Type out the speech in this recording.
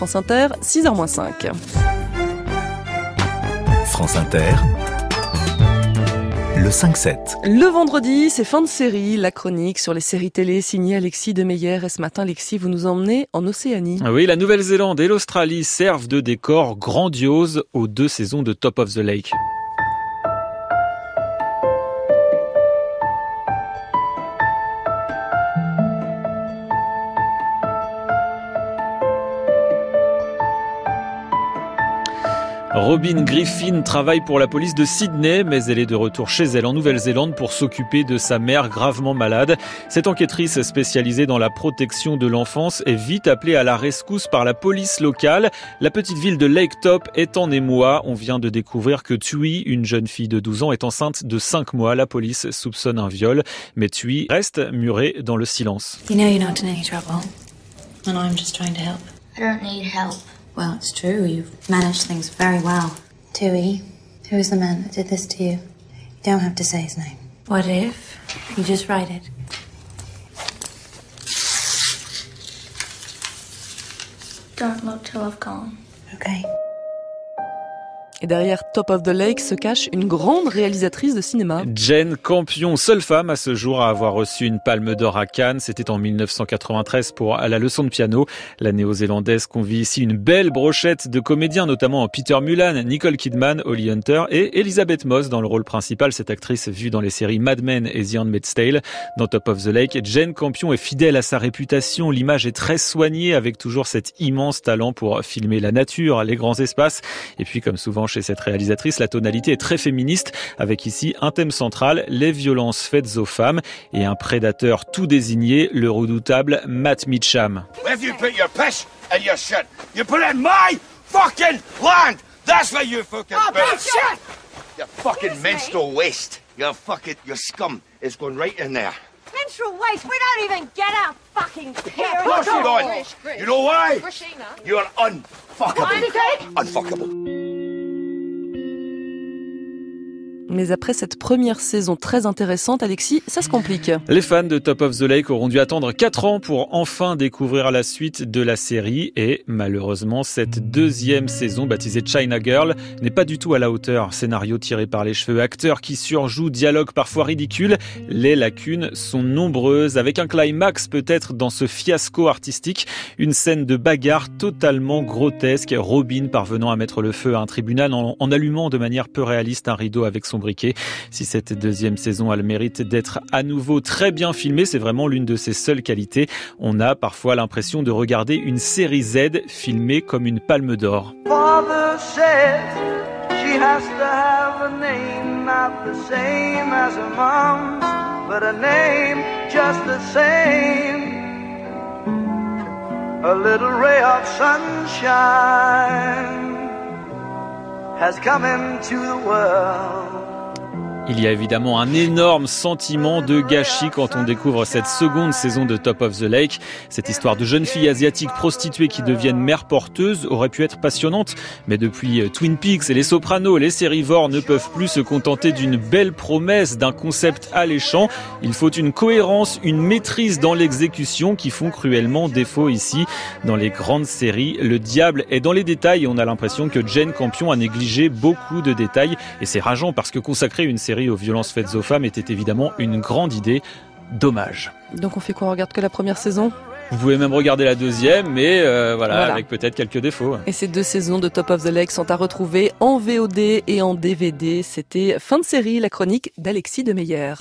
France Inter, 6h-5. France Inter. Le 5-7. Le vendredi, c'est fin de série, la chronique sur les séries télé signée Alexis Demeyer. Et ce matin, Alexis, vous nous emmenez en Océanie. Ah oui, la Nouvelle-Zélande et l'Australie servent de décor grandiose aux deux saisons de Top of the Lake. Robin Griffin travaille pour la police de Sydney, mais elle est de retour chez elle en Nouvelle-Zélande pour s'occuper de sa mère gravement malade. Cette enquêtrice spécialisée dans la protection de l'enfance est vite appelée à la rescousse par la police locale. La petite ville de Lake Top est en émoi. On vient de découvrir que Tui, une jeune fille de 12 ans, est enceinte de 5 mois. La police soupçonne un viol, mais Tui reste murée dans le silence. You know you're not in any trouble, and I'm just trying to help. I don't need help. Well, it's true. You've managed things very well. Tui, who is the man that did this to you? You don't have to say his name. What if you just write it? Don't look till I've gone. Okay. Et derrière Top of the Lake se cache une grande réalisatrice de cinéma. Jane Campion, seule femme à ce jour à avoir reçu une palme d'or à Cannes. C'était en 1993 pour la leçon de piano. La néo-zélandaise convie ici une belle brochette de comédiens, notamment Peter Mullan, Nicole Kidman, Holly Hunter et Elizabeth Moss dans le rôle principal. Cette actrice vue dans les séries Mad Men et The Handmaid's Tale. Dans Top of the Lake, Jane Campion est fidèle à sa réputation. L'image est très soignée avec toujours cet immense talent pour filmer la nature, les grands espaces. Et puis, comme souvent chez cette réalisatrice, la tonalité est très féministe, avec ici un thème central, les violences faites aux femmes, et un prédateur tout désigné, le redoutable Matt Mitcham. Where have you put your piss and your shit? You put it in my fucking land! That's where you fucking Oh, menstrual waste. Your fucking, your scum is going right in there. Menstrual waste? We don't even get our fucking period. Of course you don't. You know why? You're unfuckable. Unfuckable. Mais après cette première saison très intéressante, Alexis, ça se complique. Les fans de Top of the Lake auront dû attendre 4 ans pour enfin découvrir la suite de la série et malheureusement cette deuxième saison baptisée China Girl n'est pas du tout à la hauteur. Scénario tiré par les cheveux, acteurs qui surjouent, dialogues parfois ridicules. Les lacunes sont nombreuses avec un climax peut-être dans ce fiasco artistique, une scène de bagarre totalement grotesque, Robin parvenant à mettre le feu à un tribunal en, en allumant de manière peu réaliste un rideau avec son Si cette deuxième saison a le mérite d'être à nouveau très bien filmée, c'est vraiment l'une de ses seules qualités. On a parfois l'impression de regarder une série Z filmée comme une palme d'or. Il y a évidemment un énorme sentiment de gâchis quand on découvre cette seconde saison de Top of the Lake. Cette histoire de jeunes filles asiatiques prostituées qui deviennent mères porteuses aurait pu être passionnante, mais depuis euh, Twin Peaks et Les Sopranos, les sérivores ne peuvent plus se contenter d'une belle promesse, d'un concept alléchant. Il faut une cohérence, une maîtrise dans l'exécution qui font cruellement défaut ici. Dans les grandes séries, le diable est dans les détails et on a l'impression que Jane Campion a négligé beaucoup de détails et c'est rageant parce que consacrer une série aux violences faites aux femmes était évidemment une grande idée. Dommage. Donc on fait quoi On regarde que la première saison? Vous pouvez même regarder la deuxième, mais euh, voilà, Voilà. avec peut-être quelques défauts. Et ces deux saisons de Top of the Lake sont à retrouver en VOD et en DVD. C'était fin de série, la chronique d'Alexis Demeyer.